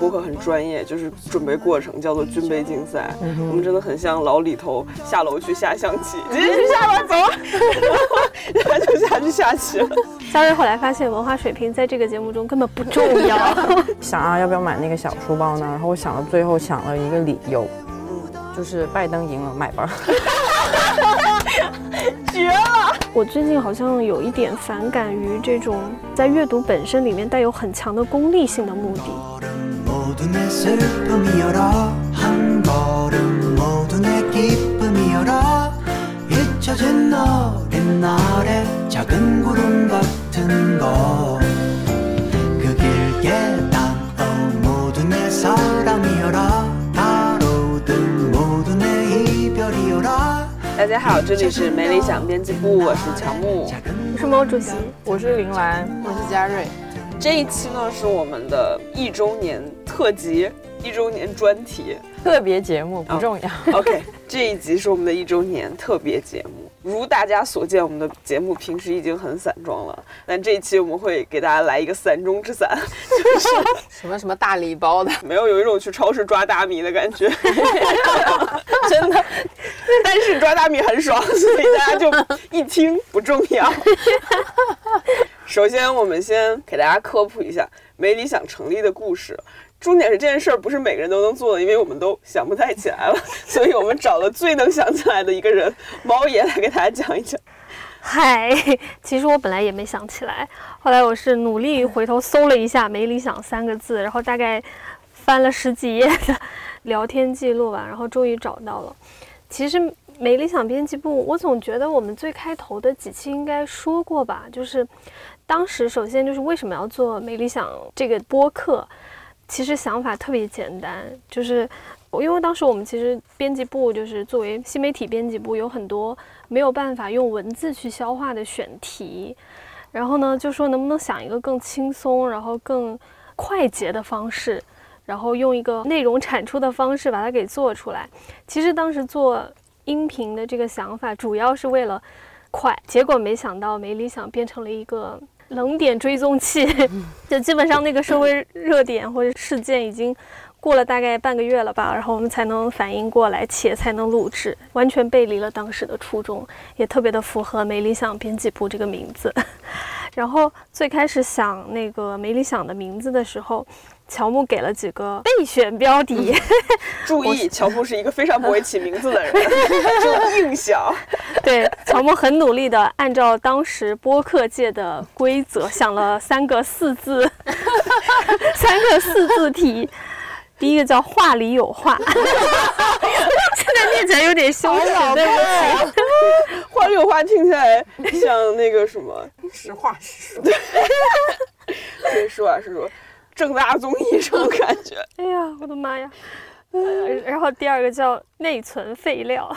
播客很专业，就是准备过程叫做军备竞赛。我们真的很像老李头下楼去下象棋，直接去下楼走，然后就下去下棋了。佳瑞后来发现文化水平在这个节目中根本不重要。想啊，要不要买那个小书包呢？然后我想了，最后想了一个理由，嗯就是拜登赢了，买吧。绝了我最近好像有一点反感于这种在阅读本身里面带有很强的功利性的目的。걸음 모두 내 슬픔이여라 한 걸음 모두 내 기쁨이여라 잊혀진 어린 날의 작은 구름 같은 거그 길게 닿어 모두 내 사랑이여라 다루든 모두 내 이별이여라 大家好，这里是没理想编辑部，我是乔木。我是毛主席，我是林兰，我是佳瑞，这一期呢是我们的一周年 特辑，一周年专题。特别节目不重要。OK，这一集是我们的一周年特别节目。如大家所见，我们的节目平时已经很散装了，但这一期我们会给大家来一个散中之散，就是 什么什么大礼包的，没有有一种去超市抓大米的感觉，真的。但是抓大米很爽，所以大家就一听不重要。首先，我们先给大家科普一下没理想成立的故事。重点是这件事儿不是每个人都能做的，因为我们都想不太起来了，所以我们找了最能想起来的一个人，猫爷来给大家讲一讲。嗨，其实我本来也没想起来，后来我是努力回头搜了一下“没理想”三个字，然后大概翻了十几页的聊天记录吧，然后终于找到了。其实没理想编辑部，我总觉得我们最开头的几期应该说过吧，就是当时首先就是为什么要做没理想这个播客，其实想法特别简单，就是因为当时我们其实编辑部就是作为新媒体编辑部，有很多没有办法用文字去消化的选题，然后呢就说能不能想一个更轻松，然后更快捷的方式，然后用一个内容产出的方式把它给做出来。其实当时做音频的这个想法，主要是为了快，结果没想到没理想变成了一个冷点追踪器，就基本上那个社会热点或者事件已经过了大概半个月了吧，然后我们才能反应过来，且才能录制，完全背离了当时的初衷，也特别的符合没理想编辑部这个名字。然后最开始想那个没理想的名字的时候，乔木给了几个备选标题，注意，乔布是一个非常不会起名字的人，就硬想。对，乔木很努力的按照当时播客界的规则想了三个四字，三个四字题。第一个叫“话里有话”，现在念起来有点羞耻，对不起。话里有话听起来像那个什么，实话实说。对，实话实说，正大综艺这种感觉。哎呀，我的妈呀！呃然后第二个叫内存废料，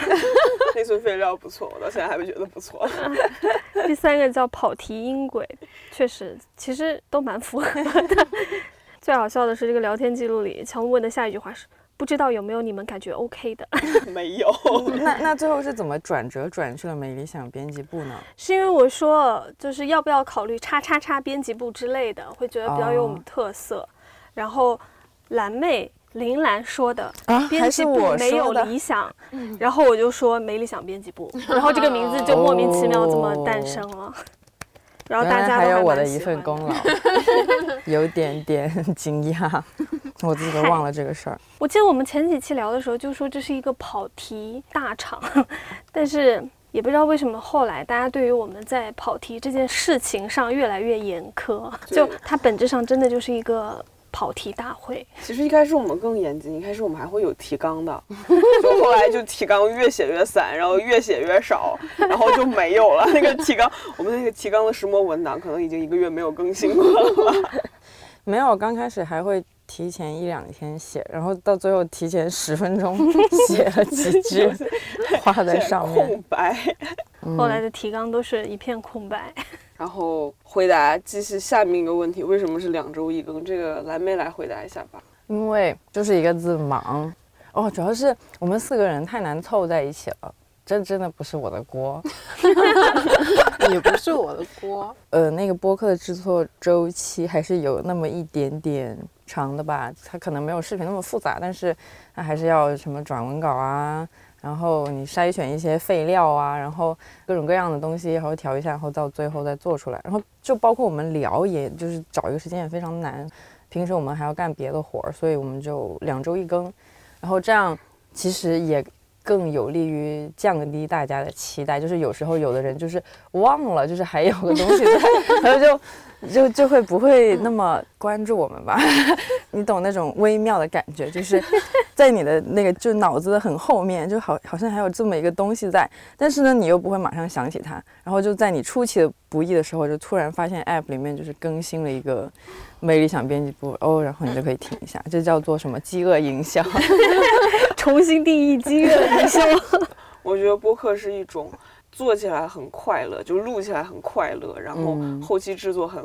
内存废料不错，我到现在还没觉得不错。第三个叫跑题音轨，确实，其实都蛮符合的。最好笑的是这个聊天记录里，乔木问的下一句话是：不知道有没有你们感觉 OK 的？没有，那那最后是怎么转折转去了没理想编辑部呢？是因为我说就是要不要考虑叉叉叉编辑部之类的，会觉得比较有我们特色。然后蓝妹林兰说的啊编辑部没有理想，然后我就说没理想编辑部，然后这个名字就莫名其妙这么诞生了。然后大家还有我的一份功劳，有点点 惊讶，我自己都忘了这个事儿。我记得我们前几期聊的时候就说这是一个跑题大厂，但是也不知道为什么后来大家对于我们在跑题这件事情上越来越严苛，就它本质上真的就是一个跑题大会。其实一开始我们更严谨，一开始我们还会有提纲的，就后来就提纲越写越散，然后越写越少，然后就没有了。那个提纲，我们那个提纲的石墨文档可能已经一个月没有更新过了吧。没有，刚开始还会提前一两天写，然后到最后提前十分钟写了几句画在上面。空白。后来的提纲都是一片空白。然后回答继续下面一个问题：为什么是两周一更？这个蓝莓来回答一下吧。因为就是一个字忙，哦，主要是我们四个人太难凑在一起了，这真的不是我的锅。也不是我的锅。呃，那个播客的制作周期还是有那么一点点长的吧，它可能没有视频那么复杂，但是它还是要什么转文稿啊，然后你筛选一些废料啊，然后各种各样的东西，然后调一下，然后到最后再做出来，然后就包括我们聊，也就是找一个时间也非常难。平时我们还要干别的活儿，所以我们就两周一更，然后这样其实也更有利于降低大家的期待。就是有时候有的人就是忘了，就是还有个东西在，然后就就就会不会那么关注我们吧？你懂那种微妙的感觉，就是 在你的那个就脑子的很后面，就好好像还有这么一个东西在，但是呢，你又不会马上想起它，然后就在你出其不意的时候，就突然发现 App 里面就是更新了一个。没理想编辑部哦，然后你就可以听一下，这叫做什么饥饿营销？重新定义饥饿营销。我觉得播客是一种做起来很快乐，就录起来很快乐，然后嗯后期制作很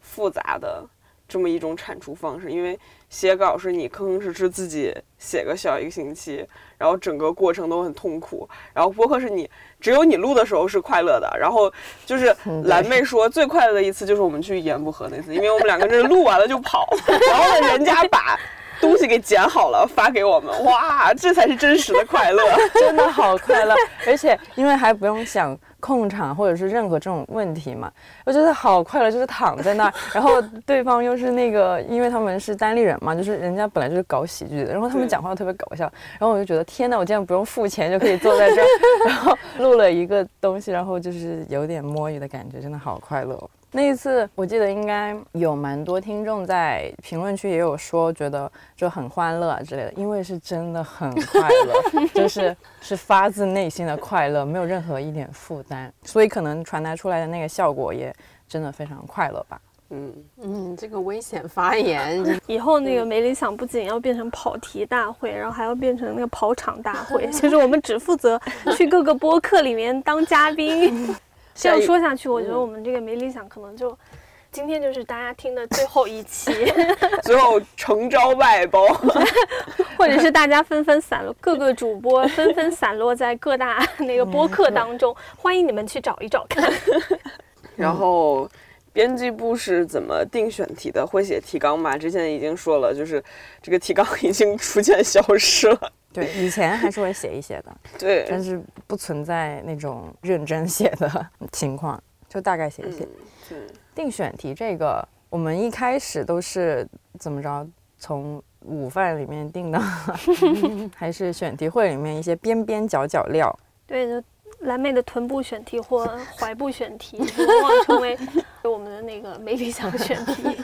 复杂的这么一种产出方式。因为写稿是你吭吭哧哧自己写个小一个星期，然后整个过程都很痛苦。然后播客是你只有你录的时候是快乐的，然后就是蓝妹说最快乐的一次就是我们去盐不合那次，因为我们两个人录完了就跑，然后人家把。东西给剪好了发给我们，哇，这才是真实的快乐。真的好快乐，而且因为还不用想控场或者是任何这种问题嘛，我觉得好快乐，就是躺在那儿，然后对方又是那个，因为他们是单立人嘛，就是人家本来就是搞喜剧的，然后他们讲话特别搞笑，然后我就觉得天呐，我竟然不用付钱就可以坐在这儿，然后录了一个东西，然后就是有点摸鱼的感觉，真的好快乐哦。那一次我记得应该有蛮多听众在评论区也有说觉得就很欢乐啊之类的，因为是真的很快乐，就是 是发自内心的快乐，没有任何一点负担，所以可能传达出来的那个效果也真的非常快乐吧。嗯，嗯，这个危险发言，以后那个没理想不仅要变成跑题大会，然后还要变成那个跑场大会，就是我们只负责去各个播客里面当嘉宾。这样说下去，我觉得我们这个没理想可能就今天就是大家听的最后一期，最后诚招外包。或者是大家纷纷散落，各个主播纷纷散落在各大那个播客当中，欢迎你们去找一找看。然后，编辑部是怎么定选题的？会写提纲吗？之前已经说了，就是这个提纲已经逐渐消失了。对，以前还是会写一写的，对但，是不存在那种认真写的 情况，就大概写一写。定选题这个，我们一开始都是怎么着，从午饭里面定的，还是选题会里面一些边边角角料。对，就蓝妹的臀部选题或踝部选题，往往成为我们的那个没理想选题。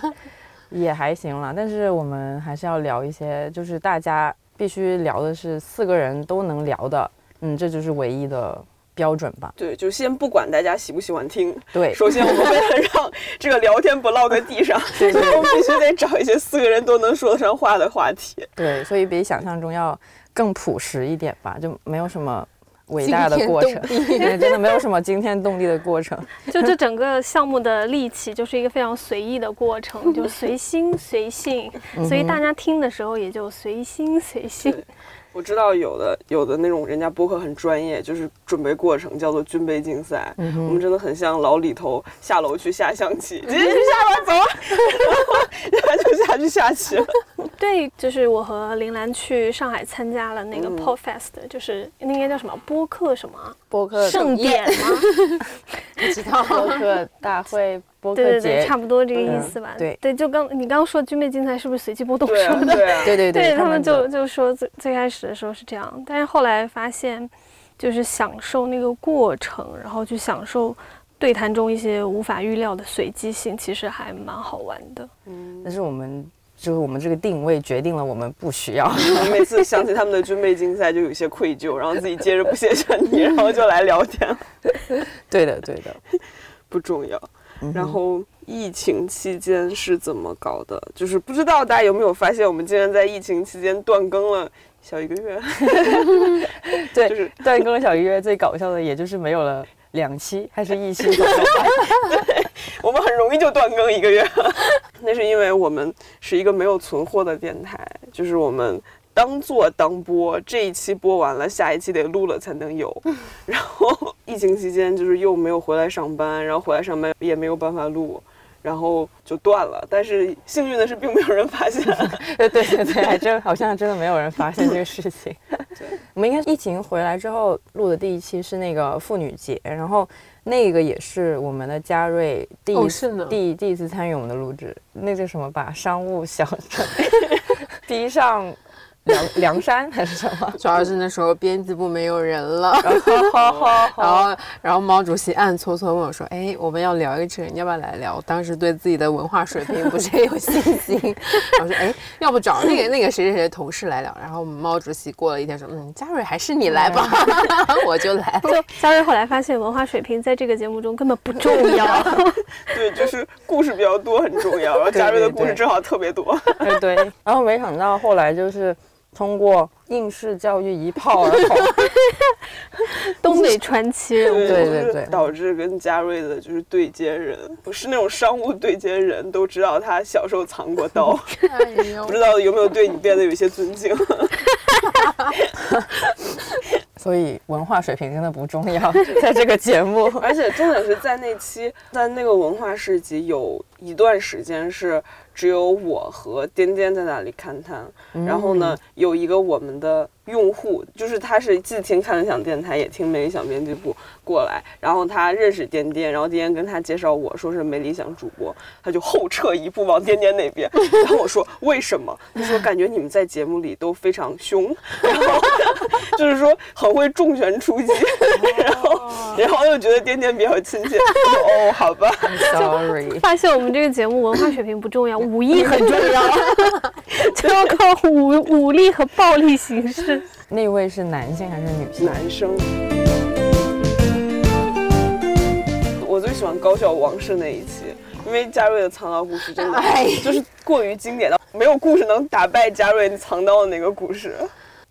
也还行了，但是我们还是要聊一些，就是大家必须聊的是四个人都能聊的，嗯，这就是唯一的标准吧。对，就先不管大家喜不喜欢听，对，首先我们为了让这个聊天不落在地上，所以我们必须得找一些四个人都能说得上话的话题。对，所以比想象中要更朴实一点吧，就没有什么伟大的过程，真的没有什么惊天动地的过程。就这整个项目的立起就是一个非常随意的过程，就随心 随性，所以大家听的时候也就随心随性。我知道有的有的那种人家播客很专业，就是准备过程叫做军备竞赛。嗯我们真的很像老李头下楼去下象棋，直接去下楼，走，然后就下去下棋了。对，就是我和林兰去上海参加了那个嗯 Podfest，、就是那应该叫什么播客什么啊播客盛典吗？不知道。播客大会播客对对对，节，差不多这个意嗯思吧。对对，就刚你刚刚说军备竞赛是不是随机波动什么的？对啊，对对对他们们就就说最最开始的时候是这样，但是后来发现，就是享受那个过程，然后去享受对谈中一些无法预料的随机性，其实还蛮好玩的。嗯但是我们就是我们这个定位决定了我们不需要。我 每次想起他们的军备竞赛，就有些愧疚，然后自己接着不写选题，然后就来聊天，对的，对的。不重要。嗯然后疫情期间是怎么搞的？就是不知道大家有没有发现，我们竟然在疫情期间断更了小一个月。对，就是断更了小一个月最搞笑的，也就是没有了两期还是一期左右吧。我们很容易就断更一个月，那是因为我们是一个没有存货的电台，就是我们当做当播，这一期播完了，下一期得录了才能有。然后疫情期间就是又没有回来上班，然后回来上班也没有办法录，然后就断了。但是幸运的是，并没有人发现。对对对对，还真好像真的没有人发现这个事情。我们应该疫情回来之后录的第一期是那个妇女节，然后那个也是我们的嘉瑞第一次、哦是呢第第一次参与我们的录制，那叫什么把商务小镇 逼上梁 梁山还是什么？主要是那时候编辑部没有人了，好 然后然后毛主席暗搓搓问我说：“哎，我们要聊一个这个，你要不要来聊？”当时对自己的文化水平不是很有信心，我说：“哎，要不找那个那个谁谁谁的同事来聊？”然后我们毛主席过了一天说：“嗯，嘉瑞还是你来吧，我就来了。就嘉瑞后来发现文化水平在这个节目中根本不重要。对，就是故事比较多很重要，然后嘉瑞的故事正好特别多。对对，然后没想到后来就是通过应试教育一炮而红。东北传奇人物，对对就是对导致跟嘉瑞的就是对接人，不是那种商务对接人，都知道他小时候藏过刀，哎不知道有没有对你变得有一些尊敬。所以文化水平真的不重要，在这个节目。而且重点是在那期，在那个文化市集有一段时间是只有我和颠颠在那里看摊，然后呢，有一个我们的用户，就是他是既听看理想电台，也听美理想编辑部过来，然后他认识颠颠，然后颠颠跟他介绍我说是没理想主播，他就后撤一步往颠颠那边，然后我说为什么？他说感觉你们在节目里都非常凶，然后就是说很会重拳出击，然后然后又觉得颠颠比较亲切，我说哦好吧，Sorry，发现我们这个节目文化水平不重要，武艺很重要，就要靠武武力和暴力形式。那位是男性还是女性？男生。最喜欢高校王室那一期，因为嘉瑞的藏刀故事真的 哎就是过于经典到没有故事能打败嘉瑞藏刀的那个故事。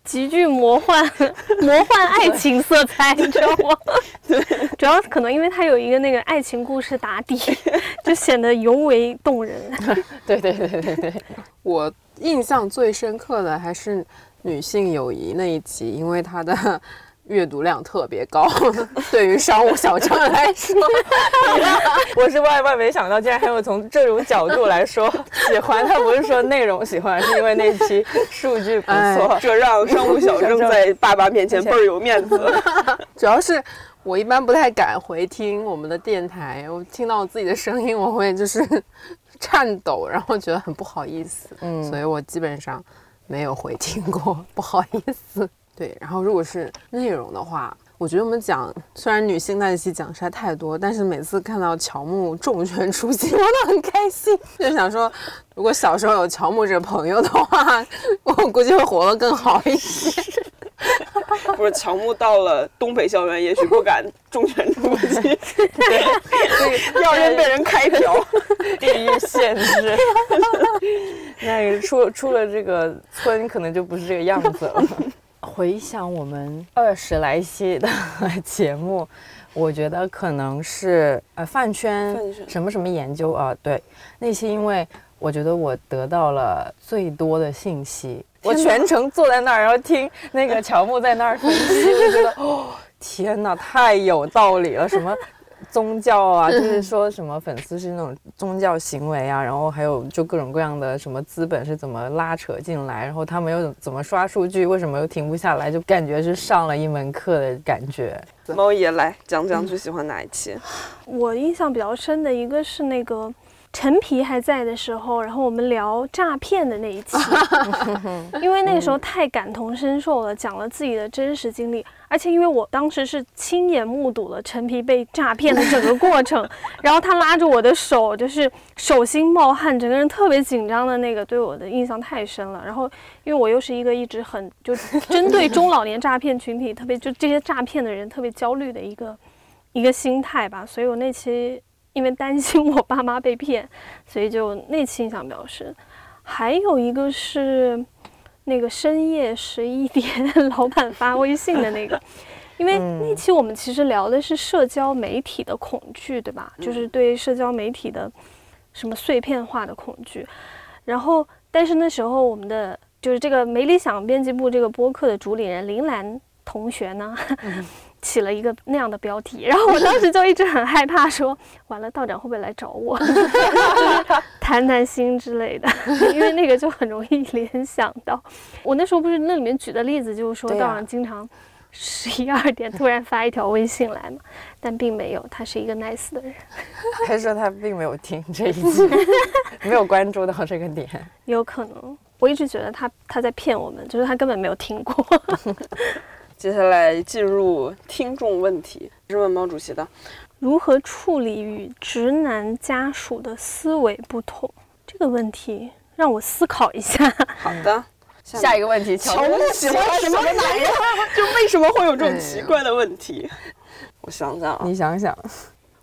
极具魔幻 魔幻爱情色彩，你知道吗？对主要可能因为它有一个那个爱情故事打底，就显得尤为动人。对对对对对，我印象最深刻的还是女性友谊那一集，因为它的阅读量特别高，对于商务小镇来说，我是万万没想到，竟然还有从这种角度来说 喜欢。他不是说内容喜欢，是因为那期数据不错。这让商务小郑在爸爸面前倍儿有面子。主要是我一般不太敢回听我们的电台，我听到我自己的声音，我会就是颤抖，然后觉得很不好意思，嗯所以我基本上没有回听过，不好意思。对，然后如果是内容的话。我觉得我们讲，虽然女性那一期讲实在太多，但是每次看到乔木重拳出击，我都很开心。就想说，如果小时候有乔木这个朋友的话，我估计会活得更好一些。不是乔木到了东北校园，也许不敢重拳出击，对要人被人开瓢。地域限制，那个出出了这个村，可能就不是这个样子了。回想我们二十来期的节目，我觉得可能是呃饭圈什么什么研究啊，对那些，因为我觉得我得到了最多的信息，我全程坐在那儿，然后听那个乔木在那儿分析，我就觉得哦，天哪，太有道理了，什么。宗教啊，就是说什么粉丝是那种宗教行为啊，然后还有就各种各样的什么资本是怎么拉扯进来，然后他们又怎么刷数据，为什么又停不下来，就感觉是上了一门课的感觉。猫爷来讲讲最喜欢哪一期？我印象比较深的一个是那个陈皮还在的时候，然后我们聊诈骗的那一期，因为那个时候太感同身受了，讲了自己的真实经历，而且因为我当时是亲眼目睹了陈皮被诈骗的整个过程，然后他拉着我的手，就是手心冒汗，整个人特别紧张的那个，对我的印象太深了。然后因为我又是一个一直很就针对中老年诈骗群体，特别就这些诈骗的人特别焦虑的一个一个心态吧，所以我那期因为担心我爸妈被骗，所以就那期印象比较深。还有一个是那个深夜十一点 老板发微信的那个，因为那期我们其实聊的是社交媒体的恐惧，对吧？就是对社交媒体的什么碎片化的恐惧。然后，但是那时候我们的就是这个没理想编辑部这个播客的主理人林兰同学呢，起了一个那样的标题，然后我当时就一直很害怕说，完了道长会不会来找我，就是谈谈心之类的，因为那个就很容易联想到。我那时候不是那里面举的例子，就是说道长经常十一二点突然发一条微信来嘛，但并没有，他是一个 nice 的人。他说他并没有听这一集，没有关注到这个点？有可能，我一直觉得他他在骗我们，就是他根本没有听过。接下来进入听众问题，是问毛主席的。如何处理与直男家属的思维不同？这个问题让我思考一下。好的，下一个问题，乔木喜欢什么男人？就为什么会有这种奇怪的问题？我想想啊，你想想，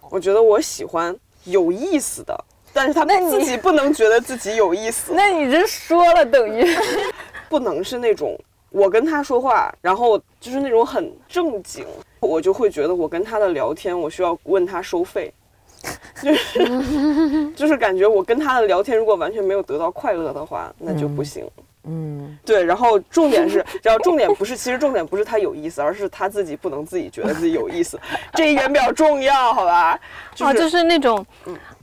我觉得我喜欢有意思的，但是他们自己不能觉得自己有意思，那你这说了等于 不能是那种我跟他说话，然后就是那种很正经，我就会觉得我跟他的聊天，我需要问他收费。就是 就是感觉我跟他的聊天，如果完全没有得到快乐的话，那就不行。嗯，对，然后重点是，然后重点不是，其实重点不是他有意思，而是他自己不能自己觉得自己有意思，这一点比较重要，好吧？就哦，是、就是那种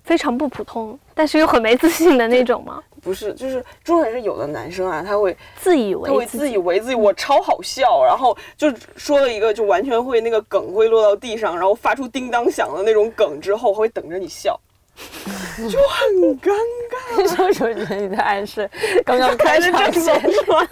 非常不普通，但是又很没自信的那种吗？不是，就是重点是有的男生啊，他会自以为他会自以为自己我超好笑，然后就说了一个就完全会那个梗会落到地上，然后发出叮当响的那种梗之后，会等着你笑，就很尴尬。是不是觉得你在暗示刚刚开还是场郑总前？是吧？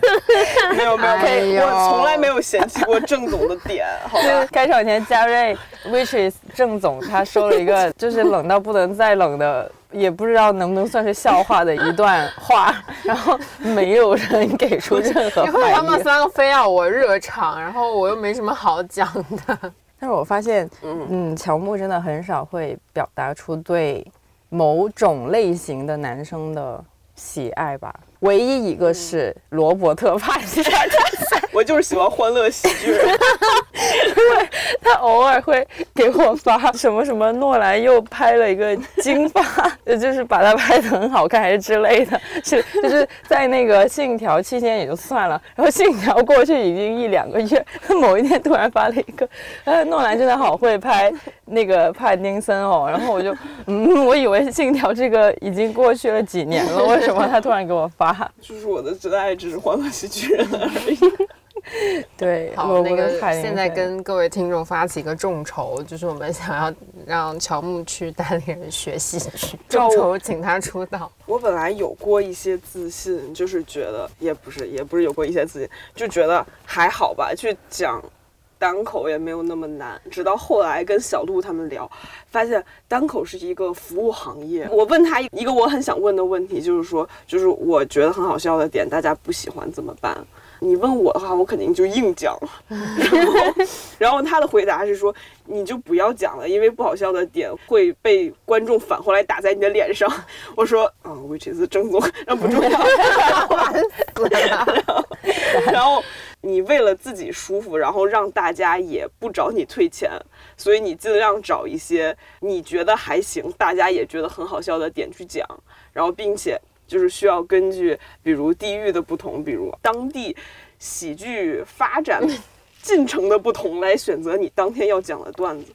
没有没有，哎我从来没有嫌弃过郑总的点，好吧？开场前，嘉瑞 which is 郑总，他说了一个就是冷到不能再冷的，也不知道能不能算是笑话的一段话，然后没有人给出任何因为他们。三个非要我热场，然后我又没什么好讲的。但是我发现，嗯嗯，乔木真的很少会表达出对某种类型的男生的喜爱吧。唯一一个是罗伯特·帕丁森，我就是喜欢欢乐喜剧人。他偶尔会给我发什么什么诺兰又拍了一个金发，呃就是把他拍的很好看还是之类的，是就是在那个信条期间也就算了，然后信条过去已经一两个月，某一天突然发了一个，呃，诺兰真的好会拍那个帕丁森哦，然后我就嗯，我以为信条这个已经过去了几年了，为什么他突然给我发？就是我的真爱只是欢乐喜剧人而已。对，好，罗那个现在跟各位听众发起一个众筹，就是我们想要让乔木去带领人学戏剧，众筹请他出道。我本来有过一些自信，就是觉得也不是，也不是有过一些自信，就觉得还好吧，去讲单口也没有那么难。直到后来跟小鹿他们聊，发现单口是一个服务行业。我问他一个我很想问的问题，就是说，就是我觉得很好笑的点，大家不喜欢怎么办？你问我的话，我肯定就硬讲。然后，然后他的回答是说，你就不要讲了，因为不好笑的点会被观众反过来打在你的脸上。我说，啊、w h i c h is 郑总，那不重要。然后你为了自己舒服，然后让大家也不找你退钱，所以你尽量找一些你觉得还行，大家也觉得很好笑的点去讲，然后并且就是需要根据比如地域的不同，比如当地喜剧发展进程的不同来选择你当天要讲的段子。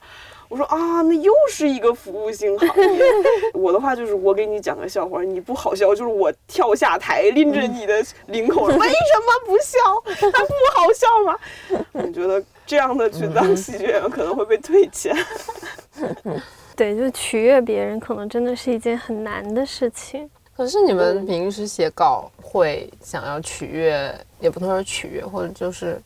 我说啊，那又是一个服务性行业。我的话就是，我给你讲个笑话，你不好笑，就是我跳下台拎着你的领口，为什么不笑？它不好笑吗？我觉得这样的去当喜剧演员可能会被退钱。对，就取悦别人，可能真的是一件很难的事情。可是你们平时写稿会想要取悦，也不能说取悦，或者就是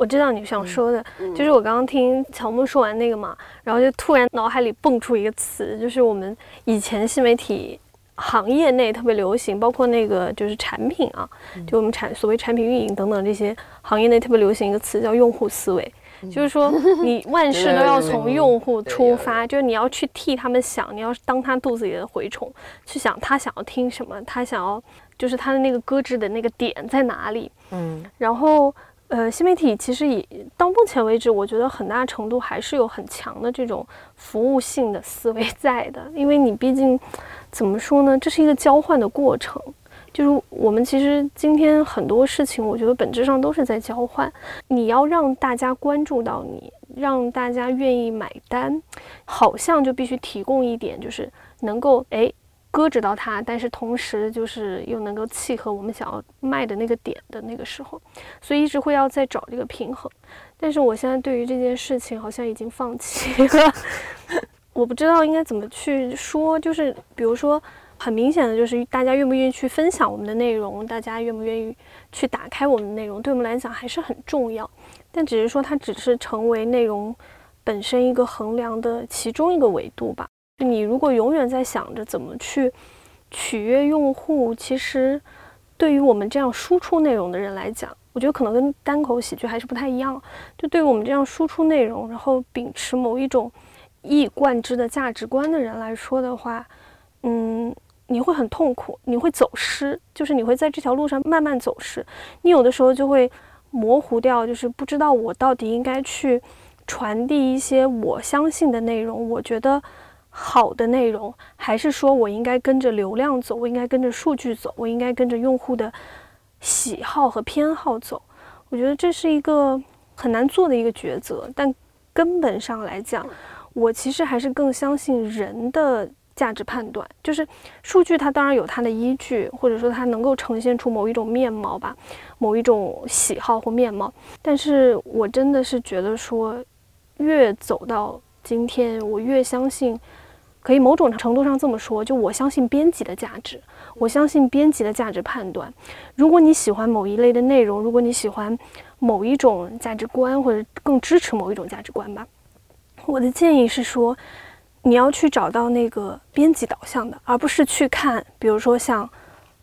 我知道你想说的，就是我刚刚听乔木说完那个嘛，然后就突然脑海里蹦出一个词，就是我们以前新媒体行业内特别流行，包括那个就是产品啊，就我们产所谓产品运营等等这些行业内特别流行一个词叫用户思维。就是说，你万事都要从用户出发，就是你要去替他们想，你要当他肚子里的蛔虫，去想他想要听什么，他想要就是他的那个搁置的那个点在哪里。嗯，然后，呃，新媒体其实也到目前为止，我觉得很大程度还是有很强的这种服务性的思维在的，因为你毕竟怎么说呢，这是一个交换的过程。就是我们其实今天很多事情，我觉得本质上都是在交换。你要让大家关注到你，让大家愿意买单，好像就必须提供一点，就是能够哎搁置到它，但是同时就是又能够契合我们想要卖的那个点的那个时候，所以一直会要在找这个平衡。但是我现在对于这件事情好像已经放弃了，我不知道应该怎么去说，就是比如说。很明显的就是大家愿不愿意去分享我们的内容，大家愿不愿意去打开我们的内容，对我们来讲还是很重要。但只是说它只是成为内容本身一个衡量的其中一个维度吧。你如果永远在想着怎么去取悦用户，其实对于我们这样输出内容的人来讲，我觉得可能跟单口喜剧还是不太一样。就对于我们这样输出内容，然后秉持某一种一以贯之的价值观的人来说的话，嗯。你会很痛苦，你会走失，就是你会在这条路上慢慢走失。你有的时候就会模糊掉，就是不知道我到底应该去传递一些我相信的内容，我觉得好的内容，还是说我应该跟着流量走，我应该跟着数据走，我应该跟着用户的喜好和偏好走。我觉得这是一个很难做的一个抉择，但根本上来讲，我其实还是更相信人的。价值判断就是数据，它当然有它的依据，或者说它能够呈现出某一种面貌吧，某一种喜好或面貌。但是我真的是觉得说，越走到今天，我越相信，可以某种程度上这么说，就我相信编辑的价值，我相信编辑的价值判断。如果你喜欢某一类的内容，如果你喜欢某一种价值观，或者更支持某一种价值观吧，我的建议是说。你要去找到那个编辑导向的，而不是去看，比如说像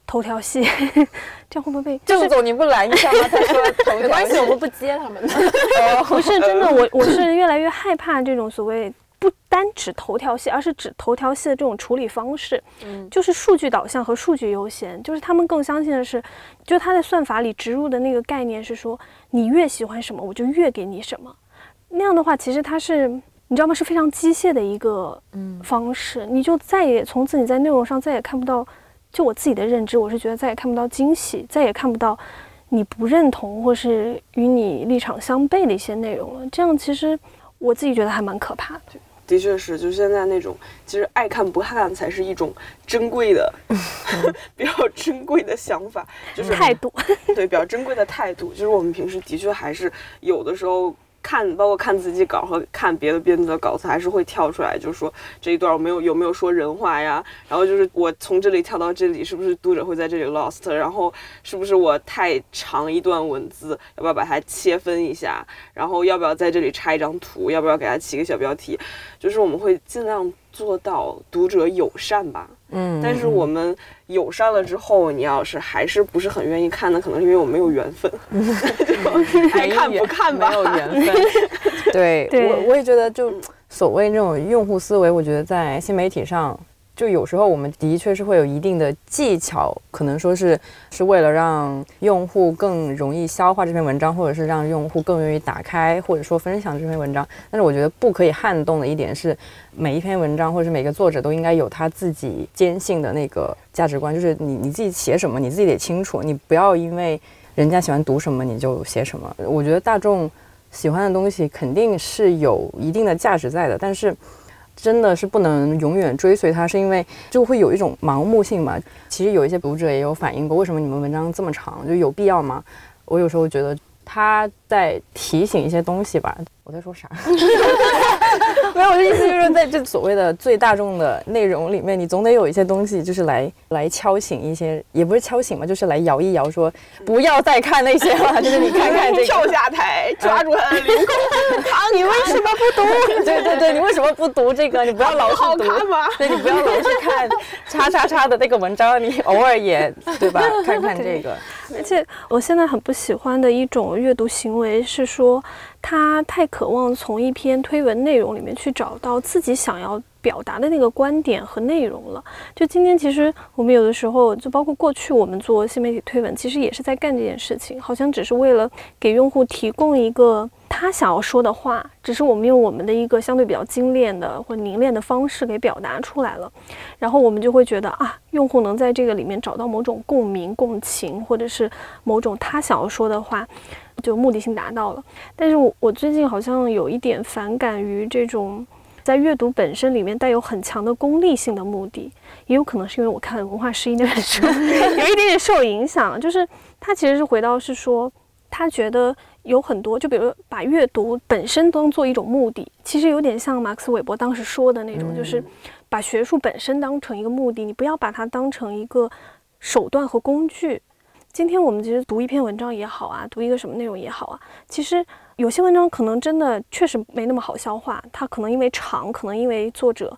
头条系，这样会不会被？郑总，你不拦一下吗？他说 没关系，我们不接他们的。不是真的，我我是越来越害怕这种所谓不单指头条系，而是指头条系的这种处理方式。嗯，就是数据导向和数据优先，就是他们更相信的是，就他在算法里植入的那个概念是说，你越喜欢什么，我就越给你什么。那样的话，其实它是。你知道吗？是非常机械的一个方式，你就再也从此你在内容上再也看不到，就我自己的认知，我是觉得再也看不到惊喜，再也看不到你不认同或是与你立场相悖的一些内容了。这样其实我自己觉得还蛮可怕的。的确是，就现在那种，其实爱看不看才是一种珍贵的、比较珍贵的想法，就是态度。对，比较珍贵的态度，就是我们平时的确还是有的时候。看，包括看自己稿和看别的编辑的稿子，还是会跳出来，就是说这一段我没有有没有说人话呀？然后就是我从这里跳到这里，是不是读者会在这里 lost？然后是不是我太长一段文字，要不要把它切分一下？然后要不要在这里插一张图？要不要给它起个小标题？就是我们会尽量做到读者友善吧。嗯，但是我们友善了之后，你要是还是不是很愿意看那？可能是因为我没有缘分，爱看不看吧，没有缘分。对我我也觉得，就所谓那种用户思维，我觉得在新媒体上。就有时候我们的确是会有一定的技巧，可能说是是为了让用户更容易消化这篇文章，或者是让用户更愿意打开或者说分享这篇文章。但是我觉得不可以撼动的一点是，每一篇文章或者是每个作者都应该有他自己坚信的那个价值观，就是你你自己写什么你自己得清楚，你不要因为人家喜欢读什么你就写什么。我觉得大众喜欢的东西肯定是有一定的价值在的，但是。真的是不能永远追随他，是因为就会有一种盲目性嘛。其实有一些读者也有反映过，为什么你们文章这么长，就有必要吗？我有时候觉得他在提醒一些东西吧。我在说啥？没有，我的意思就是在这所谓的最大众的内容里面，你总得有一些东西，就是来来敲醒一些，也不是敲醒嘛，就是来摇一摇，说不要再看那些了，就是你看看这个，跳下台，抓住他的领口，你为什么不读？对对对，你为什么不读这个？你不要老是读，对，你不要老是看 叉叉叉的那个文章，你 偶尔也对吧？看看这个。而且我现在很不喜欢的一种阅读行为是说。他太渴望从一篇推文内容里面去找到自己想要表达的那个观点和内容了。就今天，其实我们有的时候，就包括过去我们做新媒体推文，其实也是在干这件事情，好像只是为了给用户提供一个他想要说的话，只是我们用我们的一个相对比较精炼的或凝练的方式给表达出来了，然后我们就会觉得啊，用户能在这个里面找到某种共鸣、共情，或者是某种他想要说的话，就目的性达到了。但是我我最近好像有一点反感于这种在阅读本身里面带有很强的功利性的目的，也有可能是因为我看《文化十一》那本书，有一点点受影响，就是他其实是回到是说。他觉得有很多，就比如把阅读本身当做一种目的，其实有点像马克思韦伯当时说的那种，就是把学术本身当成一个目的，你不要把它当成一个手段和工具。今天我们其实读一篇文章也好啊，读一个什么内容也好啊，其实有些文章可能真的确实没那么好消化，它可能因为长，可能因为作者。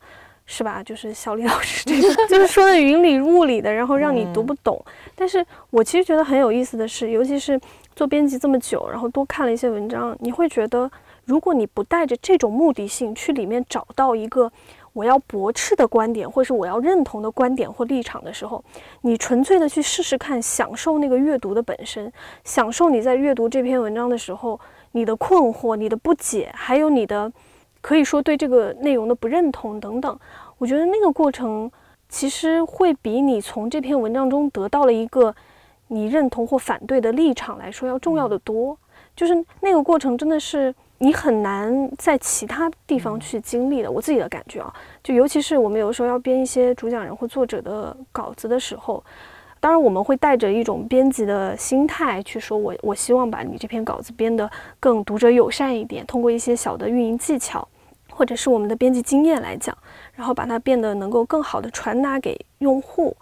是吧？就是小李老师这个，就是说的云里雾里的，然后让你读不懂。但是我其实觉得很有意思的是，尤其是做编辑这么久，然后多看了一些文章，你会觉得，如果你不带着这种目的性去里面找到一个我要驳斥的观点，或是我要认同的观点或立场的时候，你纯粹的去试试看，享受那个阅读的本身，享受你在阅读这篇文章的时候，你的困惑、你的不解，还有你的。可以说对这个内容的不认同等等，我觉得那个过程其实会比你从这篇文章中得到了一个你认同或反对的立场来说要重要的多。就是那个过程真的是你很难在其他地方去经历的。我自己的感觉啊，就尤其是我们有的时候要编一些主讲人或作者的稿子的时候，当然我们会带着一种编辑的心态去说，我我希望把你这篇稿子编得更读者友善一点，通过一些小的运营技巧。或者是我们的编辑经验来讲，然后把它变得能够更好的传达给用户。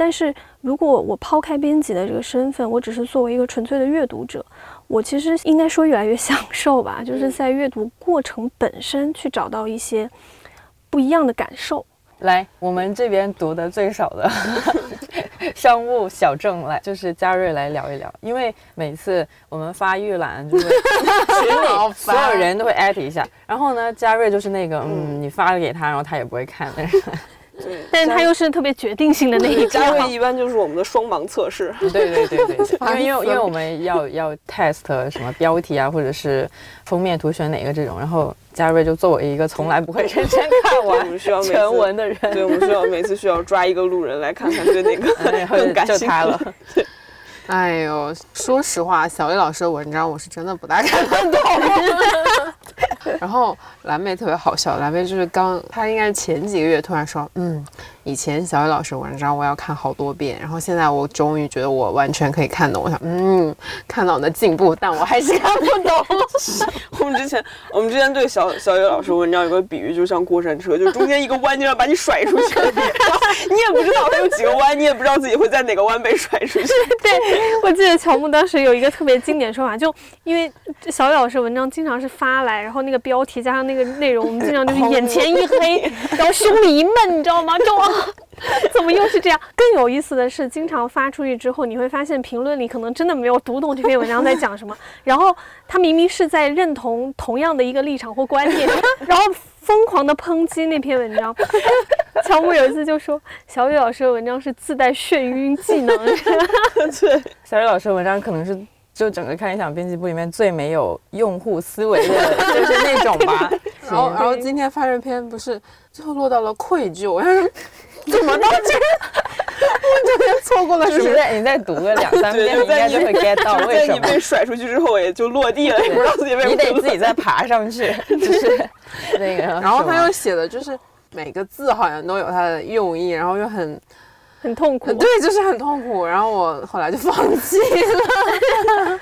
但是如果我抛开编辑的这个身份，我只是作为一个纯粹的阅读者，我其实应该说越来越享受吧，就是在阅读过程本身去找到一些不一样的感受。来，我们这边读的最少的 商务小郑来，就是嘉瑞来聊一聊。因为每次我们发预览，就是 群里所有人都会艾特一下。然后呢，嘉瑞就是那个，嗯，你发了给他，然后他也不会看的人。对，但是他又是特别决定性的那一 嘉瑞一般就是我们的双盲测试。对对对对，因为因为因为我们要要 test 什么标题啊，或者是封面图选哪个这种，然后。嘉瑞就作为一个从来不会认真看完全文的人，对，我们需要每次需要抓一个路人来看看对哪个 更感兴趣了。哎呦，说实话，小魏老师的文章我是真的不大看得懂。然后蓝莓特别好笑，蓝莓就是刚，他应该前几个月突然说，嗯。以前小雨老师文章我要看好多遍，然后现在我终于觉得我完全可以看懂。我想，嗯，看到你的进步，但我还是看不懂。我们之前，我们之前对小小雨老师文章有个比喻，就像过山车，就中间一个弯就要把你甩出去，你也不知道它有几个弯，你也不知道自己会在哪个弯被甩出去。对，我记得乔木当时有一个特别经典说法，就因为小雨老师文章经常是发来，然后那个标题加上那个内容，我们经常就是眼前一黑，然后胸里一闷，你知道吗？就。怎么又是这样？更有意思的是，经常发出去之后，你会发现评论里可能真的没有读懂这篇文章在讲什么。然后他明明是在认同同样的一个立场或观点，然后疯狂的抨击那篇文章。乔木有一次就说，小雨老师的文章是自带眩晕技能。对，小雨老师的文章可能是就整个看理想编辑部里面最没有用户思维的，就是那种吧。然后，然后今天发这篇不是最后落到了愧疚，怎么到这？我这边错过了什么？你再读个两三 遍，应该就会 get 到为什么。你被甩出去之后也就落地了，也不知道自己为什么。你得自己再爬上去，就是那个。然后他又写的就是每个字好像都有它的用意，然后又很。很痛苦，对，就是很痛苦。然后我后来就放弃了。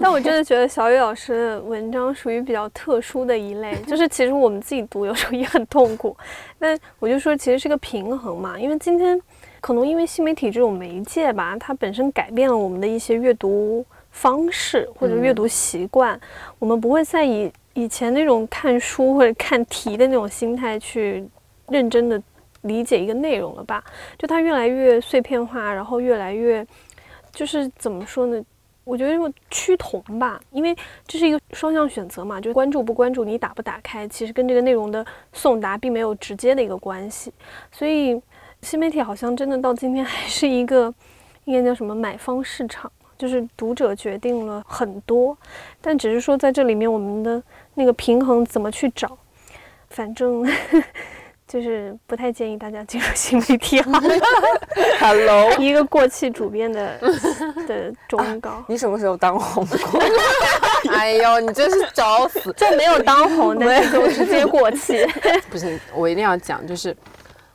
但我真的觉得小雨老师的文章属于比较特殊的一类，就是其实我们自己读有时候也很痛苦。那我就说，其实是个平衡嘛。因为今天可能因为新媒体这种媒介吧，它本身改变了我们的一些阅读方式或者阅读习惯，我们不会再以以前那种看书或者看题的那种心态去认真的。理解一个内容了吧？就它越来越碎片化，然后越来越，就是怎么说呢？我觉得就趋同吧，因为这是一个双向选择嘛，就关注不关注，你打不打开，其实跟这个内容的送达并没有直接的一个关系。所以新媒体好像真的到今天还是一个应该叫什么买方市场。就是读者决定了很多，但只是说在这里面我们的那个平衡怎么去找，反正就是不太建议大家进入新媒体行业。Hello，一个过气主编的的忠告，你什么时候当红过？哎呦，你真是找死！就没有当红，但是就直接过气。不行，我一定要讲，就是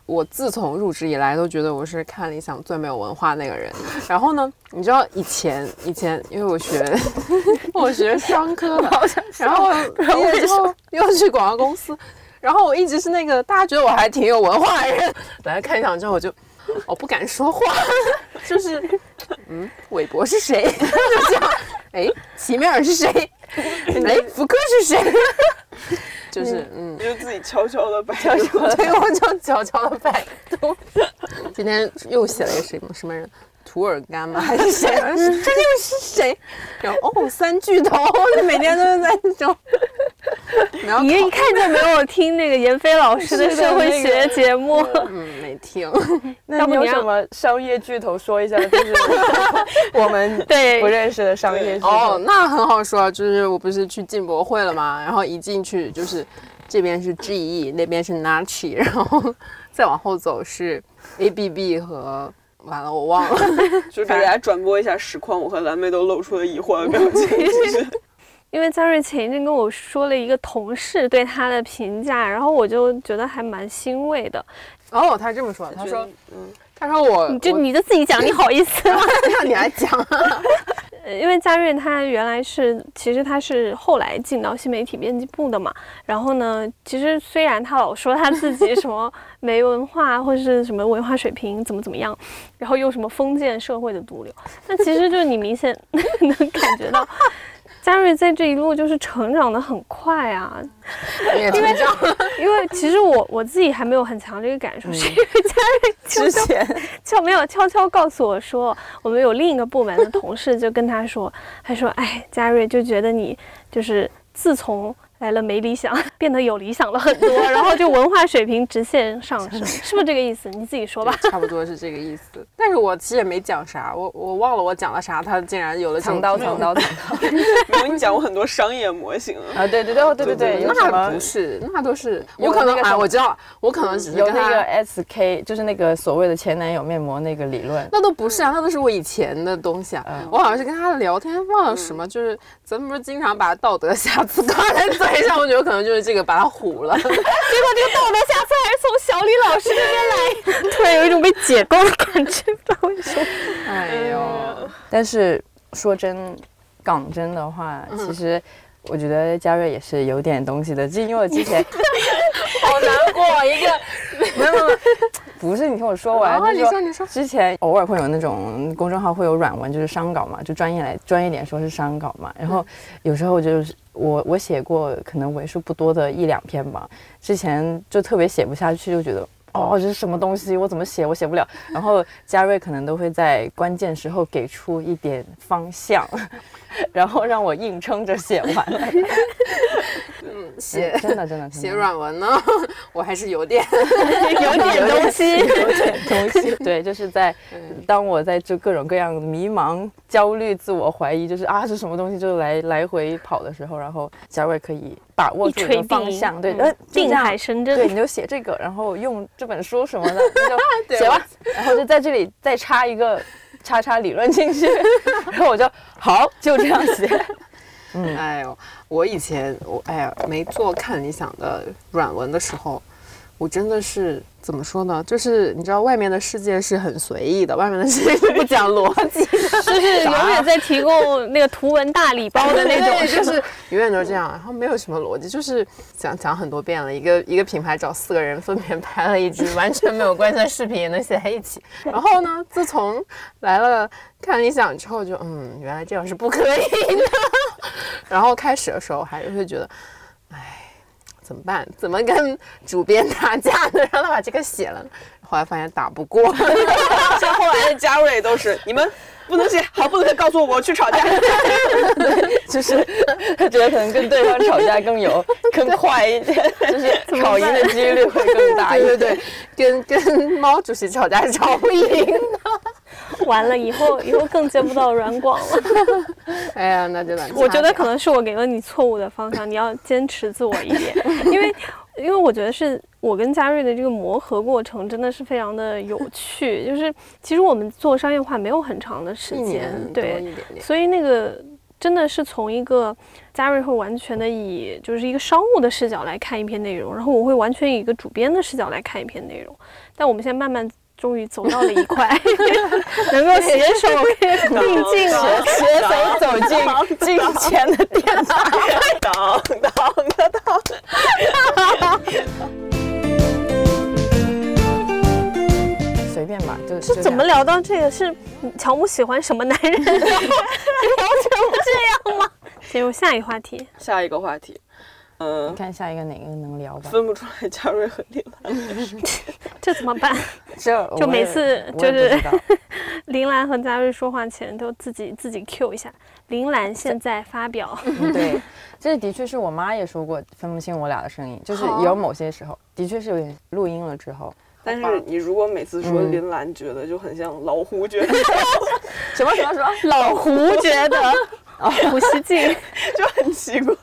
我自从入职以来都觉得我是看理想最没有文化那个人。然后呢，你知道以前以前因为我学我学商科的，然后毕业之后又去广告公司，然后我一直是那个大家觉得我还挺有文化的人。来看一场之后我就。我不敢说话，就是，嗯，韦伯是谁？就这样，哎，齐米尔是谁？哎，福克是谁？就是，嗯，就自己悄悄的摆对，我就悄悄的百度。今天又写了一个什么什么人，涂尔干吗？还是谁？这又是谁？然后哦，三巨头，每天都是在那种。你一看就没有听那个闫飞老师的社会学节目。嗯，没听。那你有什么商业巨头说一下？就是我们对不认识的商业巨头。哦，那很好说，就是我不是去进博会了嘛，然后一进去就是这边是 GE，那边是 Nachi，然后再往后走是 ABB 和完了我忘了。就是给大家转播一下实况，我和蓝莓都露出了疑惑的表情。其 实因为张瑞前一阵跟我说了一个同事对他的评价，然后我就觉得还蛮欣慰的。哦，他这么说，他说，他说我，你就你就自己讲，你好意思吗？让你来讲 因为嘉瑞他原来是，其实他是后来进到新媒体编辑部的嘛。然后呢，其实虽然他老说他自己什么没文化或者是什么文化水平怎么怎么样，然后又什么封建社会的毒瘤，那其实就是你明显 能感觉到。嘉瑞在这一路就是成长的很快啊，你也成长了，因为其实我我自己还没有很强这个感受，是因为嘉瑞之前悄没有悄悄告诉我说，我们有另一个部门的同事就跟他说，他说，哎，嘉瑞就觉得你就是自从来了没理想，变得有理想了很多，然后就文化水平直线上升，是不是这个意思？你自己说吧。差不多是这个意思。但是我其实也没讲啥，我我忘了我讲了啥，他竟然有了藏刀藏刀藏刀 没有你讲过很多商业模型啊，啊！对对对哦对对对，那不是，那都是我可能啊，我知道，我可能只是有那个 SK，就是那个所谓的前男友面膜那个理论。那都不是啊，那都是我以前的东西啊。嗯我好像是跟他聊天，忘了什么，就是咱们不是经常把道德瑕疵挂在嘴上，我觉得可能就是这个把他唬了。结果这个道德下次还是从小李老师这边来，突然有一种被解构的感觉，不知道为什么。哎呦，但是说真，港真的话，嗯其实我觉得嘉瑞也是有点东西的，就因为我之前 好难过一个。没有没有，不是你听我说完，哦就是你说你说之前偶尔会有那种公众号会有软文，就是商稿嘛，就专业来专业点说是商稿嘛。然后有时候就是我我写过可能为数不多的一两篇吧，之前就特别写不下去，就觉得。哦，这是什么东西？我怎么写？我写不了。然后嘉瑞可能都会在关键时候给出一点方向，然后让我硬撑着写完。嗯写真的真的真的写软文呢，我还是有点。有点东西。有点东西。对，就是在当我在就各种各样迷茫、焦虑、自我怀疑，就是啊是什么东西，就来来回跑的时候，然后小伟可以把握住一个方向，对，定海神针。对，你就写这个，然后用这本书什么的，你就写吧，然后就在这里再插一个叉叉理论进去，然后我就好，就这样写。哎呦，我以前我哎呀没做看理想的软文的时候，我真的是怎么说呢？就是你知道外面的世界是很随意的，外面的世界是不讲逻辑的，就是永远在提供那个图文大礼包的那种，就是永远都是这样，然后没有什么逻辑，就是讲讲很多遍了。一个一个品牌找四个人分别拍了一支完全没有关系的视频，也能写在一起。然后呢，自从来了看理想之后就，嗯，原来这样是不可以的。然后开始的时候还是会觉得，哎，怎么办？怎么跟主编打架呢？让他把这个写了。后来发现打不过，像后来的嘉瑞都是 你们不能写，好不能写，告诉我我去吵架。就是他觉得可能跟对方吵架更有 更快一点，就是吵赢的几率会更大一点。对对对，跟跟猫主席吵架是吵不赢的。完了以后 以后更接不到软广了。哎呀，那真的，我觉得可能是我给了你错误的方向，你要坚持自我一点，因为因为我觉得是我跟嘉瑞的这个磨合过程真的是非常的有趣，就是其实我们做商业化没有很长的时间，对，点点。所以那个真的是从一个嘉瑞会完全的以就是一个商务的视角来看一篇内容，然后我会完全以一个主编的视角来看一篇内容，但我们现在慢慢。终于走到了一块，能够携手并进了。携手走进 金钱的殿堂。当当当当，随便吧，就是怎么聊到这个？是乔木喜欢什么男人？聊成这样吗？进入下一话题。下一个话题，嗯、看下一个哪个能聊吧？分不出来嘉瑞和林兰。这怎么办？这就每次就是林兰和嘉瑞说话前都自己 自己 Q 一下。林兰现在发表，嗯对，这的确是我妈也说过分不清我俩的声音，就是有某些时候的确是有点录音了之后，但是你如果每次说嗯林兰，觉得就很像老胡，觉得什么什么什么。老胡觉得，胡锡进，就很奇怪。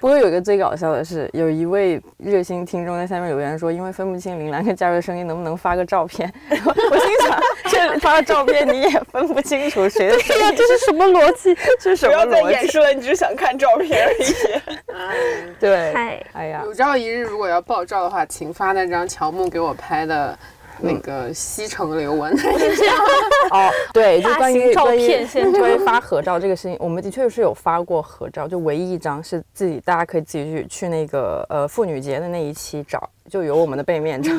不过有一个最搞笑的是，有一位热心听众在下面留言说，因为分不清铃兰跟嘉瑞的声音，能不能发个照片？我心想，这发个照片你也分不清楚谁的声对呀，音，这是什么逻辑？这是什不要么逻辑？再掩饰了，你只是想看照片而已。对，嗨，哎呀，有朝一日如果要爆照的话，请发那张乔木给我拍的那个西城刘雯。哦，对，就关于照片现 关于发合照这个事情，我们的确是有发过合照，就唯一一张是自己大家可以自己去去那个呃妇女节的那一期找，就有我们的背面照。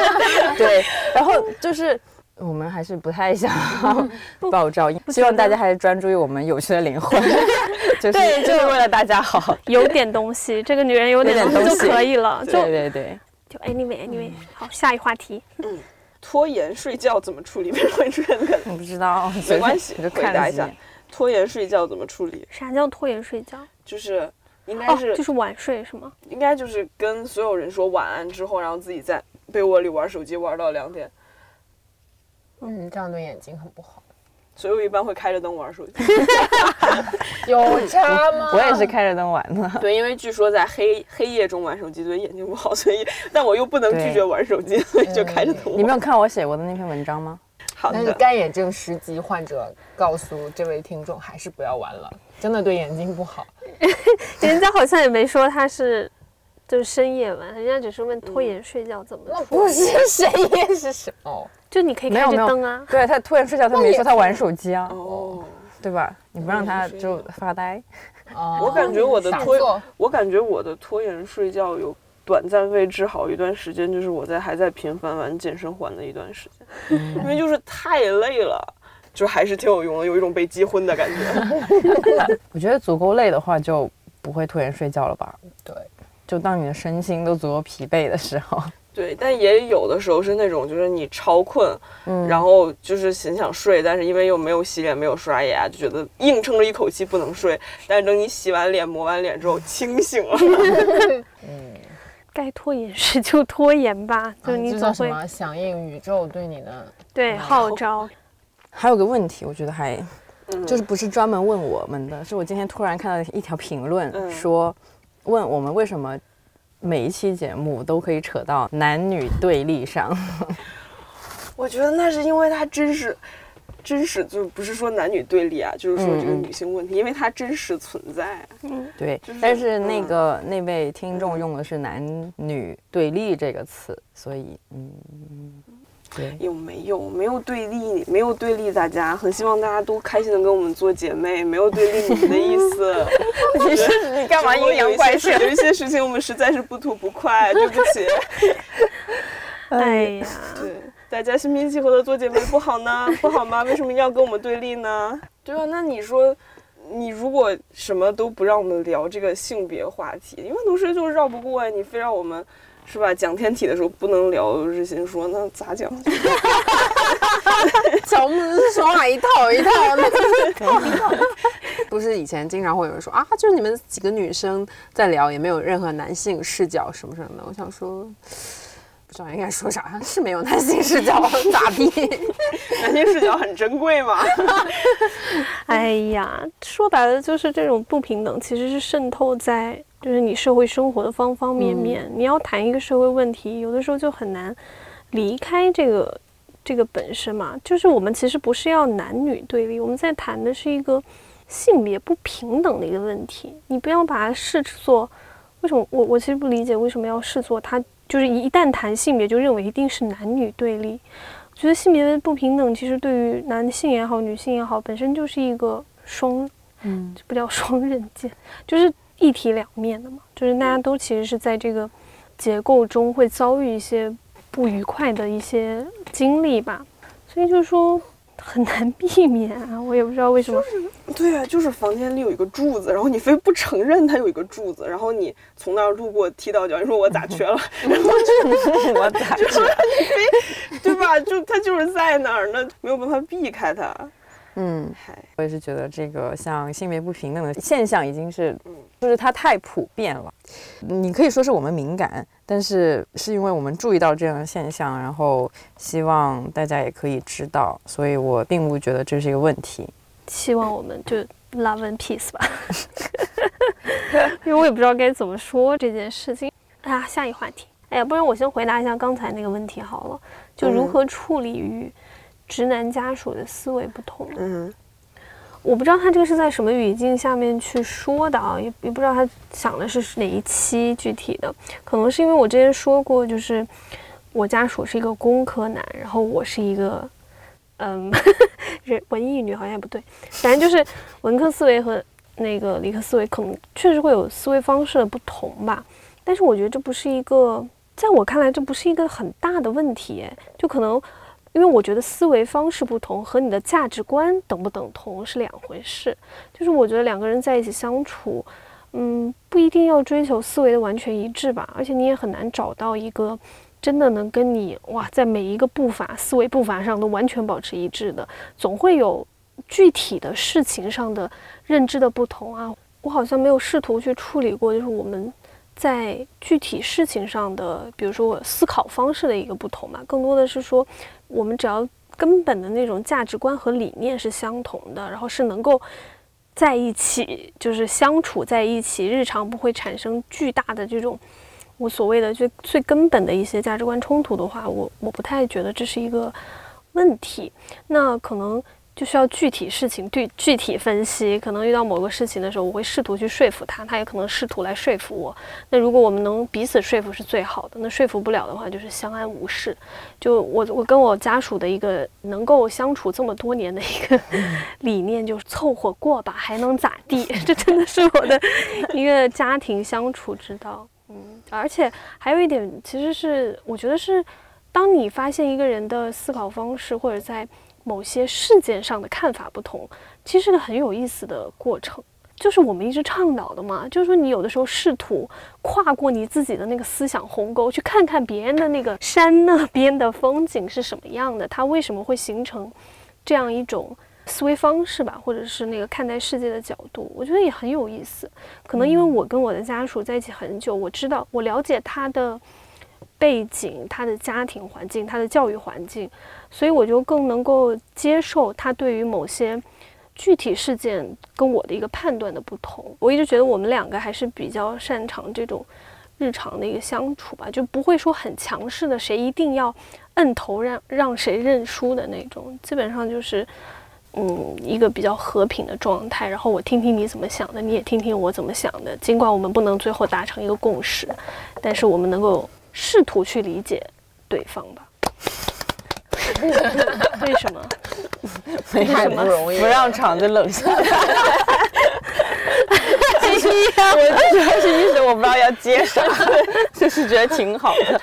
对，然后就是。我们还是不太想爆照，希望大家还是专注于我们有趣的灵魂，就是对就是为了大家好。有点东西，这个女人有点东西就可以了。对对对，就 anyway anyway，好，下一话题。嗯拖延睡觉怎么处理？为什么会出现这个？我不知道，没关系我 就回答一下。拖延睡觉怎么处理？啥叫拖延睡觉？就是应该哦，是、就是晚睡是吗？应该就是跟所有人说晚安之后，然后自己在被窝里玩手机玩到两点。嗯，这样对眼睛很不好。所以我一般会开着灯玩手机。有差吗？我也是开着灯玩的。对，因为据说在黑黑夜中玩手机对眼睛不好，所以但我又不能拒绝玩手机，所以就开着灯。你没有看我写过的那篇文章吗？好但是的，干眼症十级患者告诉这位听众，还是不要玩了，真的对眼睛不好。人家好像也没说他是就是深夜玩，人家只是问拖延睡觉怎么处理。不是 深夜是什么？就你可以开着灯啊。对他拖延睡觉，他没说他玩手机啊，哦，对吧？你不让他就发呆。哦我感觉我的拖我感觉我的拖延睡觉有短暂被治好一段时间，就是我在还在频繁玩健身环的一段时间，因为就是太累了。就还是挺有用的，有一种被击昏的感觉。我觉得足够累的话，就不会拖延睡觉了吧？对，就当你的身心都足够疲惫的时候，对，但也有的时候是那种，就是你超困，嗯然后就是很想睡，但是因为又没有洗脸、没有刷牙，就觉得硬撑着一口气不能睡。但是等你洗完脸、抹完脸之后，清醒了。嗯该拖延时就拖延吧，就你总会、啊什么？响应宇宙对你的对号召。还有个问题，我觉得还嗯就是不是专门问我们的，是我今天突然看到一条评论嗯说，问我们为什么每一期节目都可以扯到男女对立上。我觉得那是因为它真实，真实就不是说男女对立啊，就是说这个女性问题，因为它真实存在。嗯对就是，但是那嗯个、那位听众用的是男女对立这个词，所以嗯，对，有没有没有对立？没有对立大家，很希望大家都开心的跟我们做姐妹，没有对立你们的意思。你是你干嘛阴阳怪气？有一些事情我们实在是不吐不快，对不起。哎呀，对，大家心平气和的做姐妹不好呢？不好吗？为什么要跟我们对立呢？对吧？那你说，你如果什么都不让我们聊这个性别话题，因为同时就绕不过呀，你非让我们。是吧？讲天体的时候不能聊日心说，那咋讲？乔木是说话一套一套的。不是以前经常会有人说啊，就是你们几个女生在聊，也没有任何男性视角什么什么的。我想说，不知道应该说啥，是没有男性视角，咋地？男性视角很珍贵嘛。哎呀，说白了就是这种不平等，其实是渗透在就是你社会生活的方方面面。你要谈一个社会问题，有的时候就很难离开这个这个本身嘛。就是我们其实不是要男女对立，我们在谈的是一个性别不平等的一个问题。你不要把它视作为什么我我其实不理解为什么要视作它就是一一旦谈性别就认为一定是男女对立。我觉得性别的不平等，其实对于男性也好，女性也好，本身就是一个双，嗯，这不叫双刃剑，就是一体两面的嘛。就是大家都其实是在这个结构中会遭遇一些不愉快的一些经历吧，所以就是说很难避免啊。我也不知道为什么，对啊，就是房间里有一个柱子，然后你非不承认它有一个柱子，然后你从那儿路过踢到脚，你说我咋缺了，然后就 我咋就你非？对吧？就它就是在那儿，呢没有办法避开它。嗯，嗨，我也是觉得这个像性别不平等的现象已经是，就是它太普遍了。你可以说是我们敏感，但是是因为我们注意到这样的现象，然后希望大家也可以知道，所以我并不觉得这是一个问题。希望我们就 love and peace 吧，因为我也不知道该怎么说这件事情。啊。下一话题，哎呀，不然我先回答一下刚才那个问题好了，就如何处理与直男家属的思维不同。嗯我不知道他这个是在什么语境下面去说的啊，也也不知道他想的是哪一期具体的，可能是因为我之前说过，就是我家属是一个工科男，然后我是一个嗯 人文艺女，好像也不对，反正就是文科思维和那个理科思维可能确实会有思维方式的不同吧，但是我觉得这不是一个，在我看来这不是一个很大的问题，哎就可能。因为我觉得思维方式不同和你的价值观等不等同是两回事。就是我觉得两个人在一起相处，嗯，不一定要追求思维的完全一致吧，而且你也很难找到一个真的能跟你哇，在每一个步伐、思维步伐上都完全保持一致的，总会有具体的事情上的认知的不同啊。我好像没有试图去处理过，就是我们在具体事情上的，比如说我思考方式的一个不同吧，更多的是说。我们只要根本的那种价值观和理念是相同的，然后是能够在一起，就是相处在一起，日常不会产生巨大的这种我所谓的最最根本的一些价值观冲突的话，我我不太觉得这是一个问题。那可能。就需要具体事情对具体分析，可能遇到某个事情的时候，我会试图去说服他，他也可能试图来说服我。那如果我们能彼此说服是最好的，那说服不了的话，就是相安无事。就我我跟我家属的一个能够相处这么多年的一个 理念，就是凑合过吧，还能咋地？这真的是我的一个家庭相处之道。嗯，而且还有一点，其实是我觉得是，当你发现一个人的思考方式或者在某些事件上的看法不同，其实是个很有意思的过程。就是我们一直倡导的嘛，就是说你有的时候试图跨过你自己的那个思想鸿沟，去看看别人的那个山那边的风景是什么样的，它为什么会形成这样一种思维方式吧，或者是那个看待世界的角度，我觉得也很有意思。可能因为我跟我的家属在一起很久，我知道我了解他的背景、他的家庭环境、他的教育环境。所以我就更能够接受他对于某些具体事件跟我的一个判断的不同。我一直觉得我们两个还是比较擅长这种日常的一个相处吧，就不会说很强势的，谁一定要摁头让让谁认输的那种。基本上就是嗯一个比较和平的状态，然后我听听你怎么想的，你也听听我怎么想的。尽管我们不能最后达成一个共识，但是我们能够试图去理解对方吧。为什么？太不容易，不让场子冷下来。我主要是一时我不知道要接啥，就是觉得挺好的，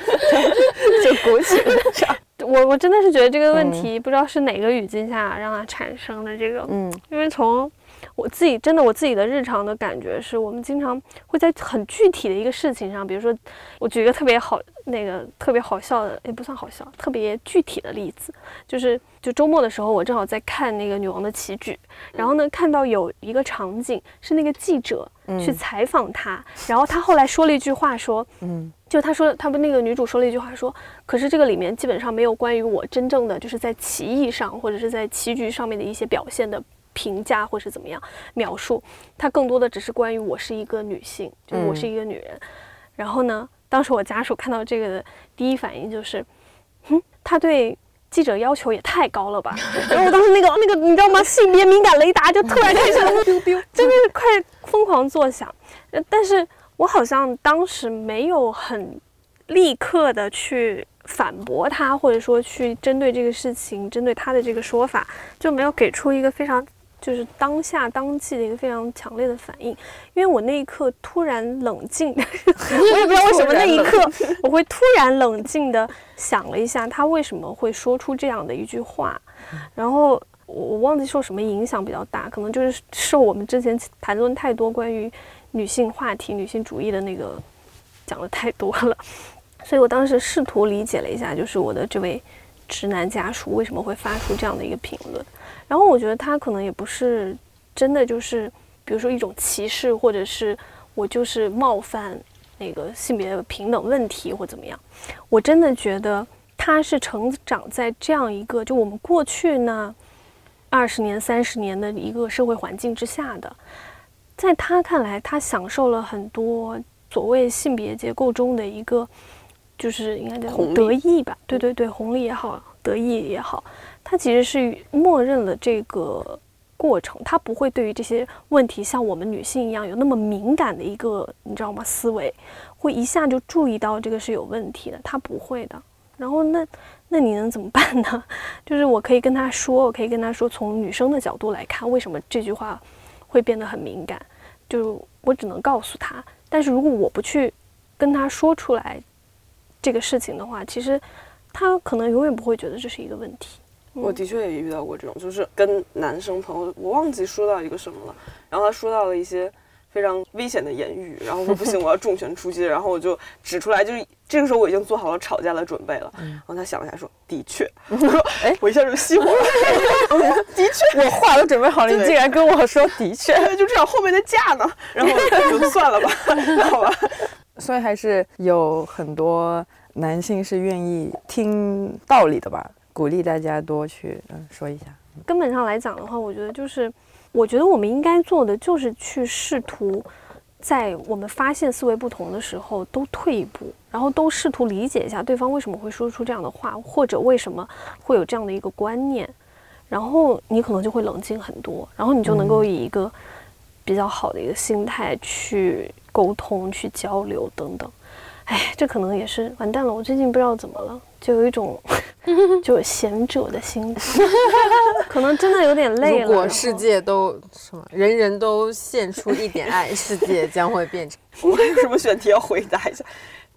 就鼓起了掌。我我真的是觉得这个问题不知道是哪个语境下让它产生的这个，嗯，因为从我自己真的我自己的日常的感觉是，我们经常会在很具体的一个事情上，比如说，我举一个特别好那个特别好笑的，也不算好笑，特别具体的例子，就是就周末的时候，我正好在看那个《女王的棋局》，然后呢，看到有一个场景是那个记者去采访他，然后他后来说了一句话，说，嗯，就他说，他们那个女主说了一句话说，可是这个里面基本上没有关于我真正的就是在棋艺上或者是在棋局上面的一些表现的评价或是怎么样描述，它更多的只是关于我是一个女性，就是我是一个女人。然后呢，当时我家属看到这个的第一反应就是，嗯，他对记者要求也太高了吧。然后我当时那个那个你知道吗？性别敏感雷达就突然开始 丢丢真的是快疯狂作响。呃但是我好像当时没有很立刻的去反驳他，或者说去针对这个事情，针对他的这个说法，就没有给出一个非常就是当下当季的一个非常强烈的反应。因为我那一刻突然冷静，我也不知道为什么那一刻我会突然冷静的想了一下，他为什么会说出这样的一句话，然后。我我忘记受什么影响比较大，可能就是受我们之前谈论太多关于女性话题、女性主义的那个讲的太多了，所以我当时试图理解了一下，就是我的这位直男家属为什么会发出这样的一个评论。然后我觉得他可能也不是真的就是，比如说一种歧视，或者是我就是冒犯那个性别平等问题或怎么样。我真的觉得他是成长在这样一个就我们过去呢二十年、三十年的一个社会环境之下的。在他看来，他享受了很多所谓性别结构中的一个，就是应该叫红得意吧？对对对，红利也好，得意也好，他其实是默认了这个过程，他不会对于这些问题像我们女性一样有那么敏感的一个，你知道吗？思维会一下就注意到这个是有问题的，他不会的。然后那那你能怎么办呢？就是我可以跟他说，我可以跟他说，从女生的角度来看，为什么这句话会变得很敏感？就我只能告诉他，但是如果我不去跟他说出来这个事情的话，其实他可能永远不会觉得这是一个问题。我的确也遇到过这种，就是跟男生朋友，我忘记说到一个什么了，然后他说到了一些非常危险的言语，然后我说不行，我要重拳出击，然后我就指出来，就是这个时候我已经做好了吵架的准备了，然后他想了一下说，的确，我说，哎，我一下就熄火了，我说的确，我话都准备好了，你竟然跟我说的确，就这样，后面的架呢，然后我就算了吧，好吧，所以还是有很多男性是愿意听道理的吧，鼓励大家多去嗯说一下。根本上来讲的话，我觉得就是，我觉得我们应该做的就是去试图，在我们发现思维不同的时候，都退一步，然后都试图理解一下对方为什么会说出这样的话，或者为什么会有这样的一个观念，然后你可能就会冷静很多，然后你就能够以一个比较好的一个心态去沟通、去交流等等。哎，这可能也是完蛋了。我最近不知道怎么了，就有一种 就贤者的心态，可能真的有点累了。如果世界都什么，人人都献出一点爱，世界将会变成。我们有什么选题要回答一下？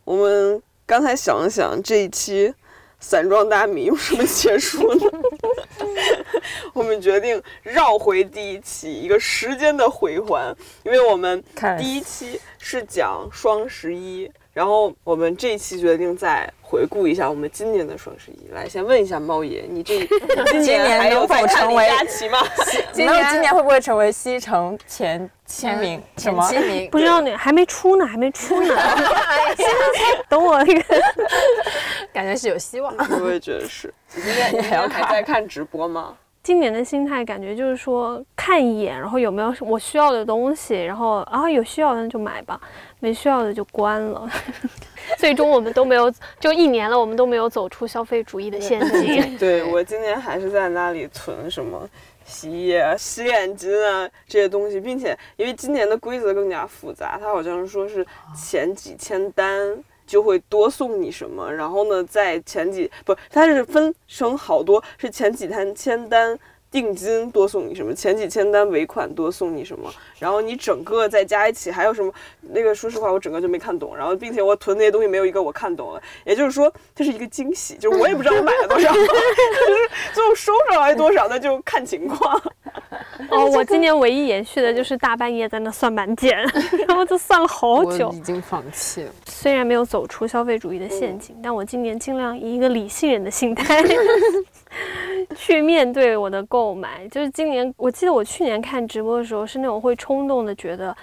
我们刚才想了想，这一期散装大米用什么结束呢？我们决定绕回第一期，一个时间的回环，因为我们第一期是讲双十一，然后我们这一期决定再回顾一下我们今年的双十一。来，先问一下猫爷，你这 今年年还有能否成为佳琦吗？今年今年会不会成为西城前签名？什么？签名不知道呢，还没出呢，还没出呢。等我那个，感觉是有希望。我也觉得是。你今天你还要还在看直播吗？今年的心态感觉就是说看一眼，然后有没有我需要的东西，然后啊有需要的就买吧，没需要的就关了。最终我们都没有，就一年了，我们都没有走出消费主义的陷阱。对 我今年还是在那里存什么洗衣液啊、洗脸巾啊这些东西，并且因为今年的规则更加复杂，它好像说是前几千单就会多送你什么，然后呢，在前几不，它是分成好多，是前几天签单。定金多送你什么？前几千单尾款多送你什么？然后你整个再加一起还有什么？那个说实话，我整个就没看懂。然后，并且我囤那些东西没有一个我看懂了。也就是说，这是一个惊喜，就是我也不知道我买了多少，就是最后收上来多少，那就看情况。哦，我今年唯一延续的就是大半夜在那算满减，然后就算了好久已。经放弃了。虽然没有走出消费主义的陷阱，但我今年尽量以一个理性人的心态去面对我的购买。就是今年，我记得我去年看直播的时候，是那种会冲动的觉得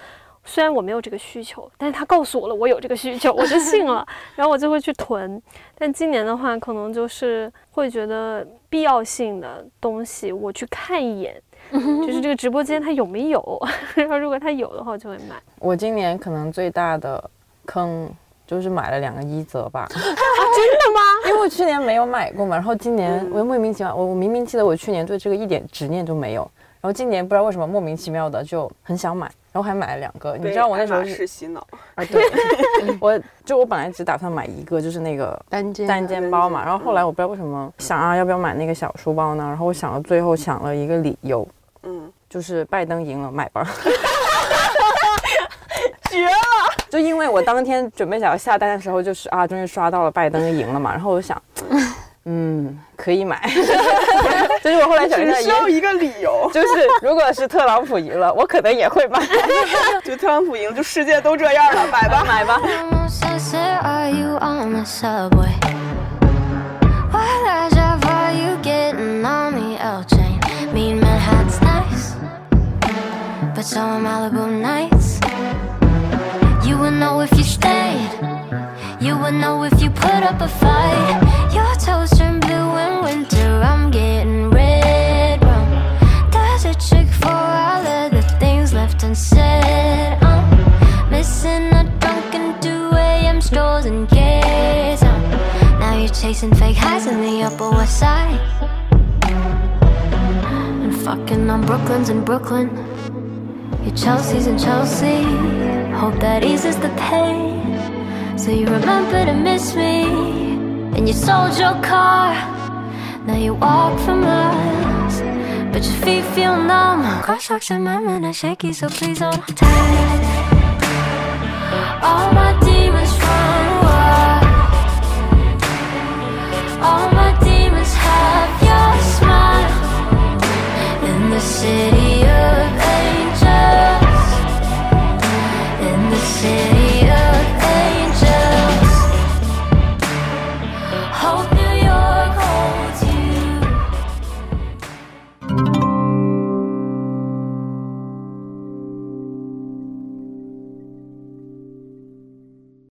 虽然我没有这个需求，但是他告诉我了我有这个需求，我就信了，然后我就会去囤。但今年的话，可能就是会觉得必要性的东西，我去看一眼，就是这个直播间它有没有，然后如果它有的话，我就会买。我今年可能最大的坑就是买了两个一折吧，真的吗？因为我去年没有买过嘛，然后今年我又莫名其妙，我我明明记得我去年对这个一点执念都没有，然后今年不知道为什么莫名其妙的就很想买，然后还买了两个。你知道我那时候是洗脑，啊，对，我就我本来只打算买一个，就是那个单肩单肩包嘛，然后后来我不知道为什么想啊，要不要买那个小书包呢？然后我想了，最后想了一个理由，嗯，就是拜登赢了，买吧。绝了！就因为我当天准备想要下单的时候，就是啊，终于刷到了拜登赢了嘛，然后我就想，嗯，可以买。就是我后来想一下，只需要一个理由，就是如果是特朗普赢了，我可能也会买，就特朗普赢，就世界都这样了，买吧，买吧。Almost as there are you on the subway? What I drive are you getting on the L train? Mean Manhattan's nice, but so are Malibu nights. Know if you stayed. You would know if you put up a fight. Your toes turn blue in winter. I'm getting red rum. There's a trick for all of the things left unsaid. I'm missing a drunken 2 a.m. strolls and gaze. Now you're chasing fake highs in the Upper West Side. And fucking on Brooklyn's in Brooklyn. Your Chelsea's in Chelsea. Hope that eases the pain. So you remember to miss me. And you sold your car. Now you walk for miles. But your feet feel numb. Crosswalks and mind are shaky, so please on tight. All my demons run wild. All my demons have your smile. In the city dancing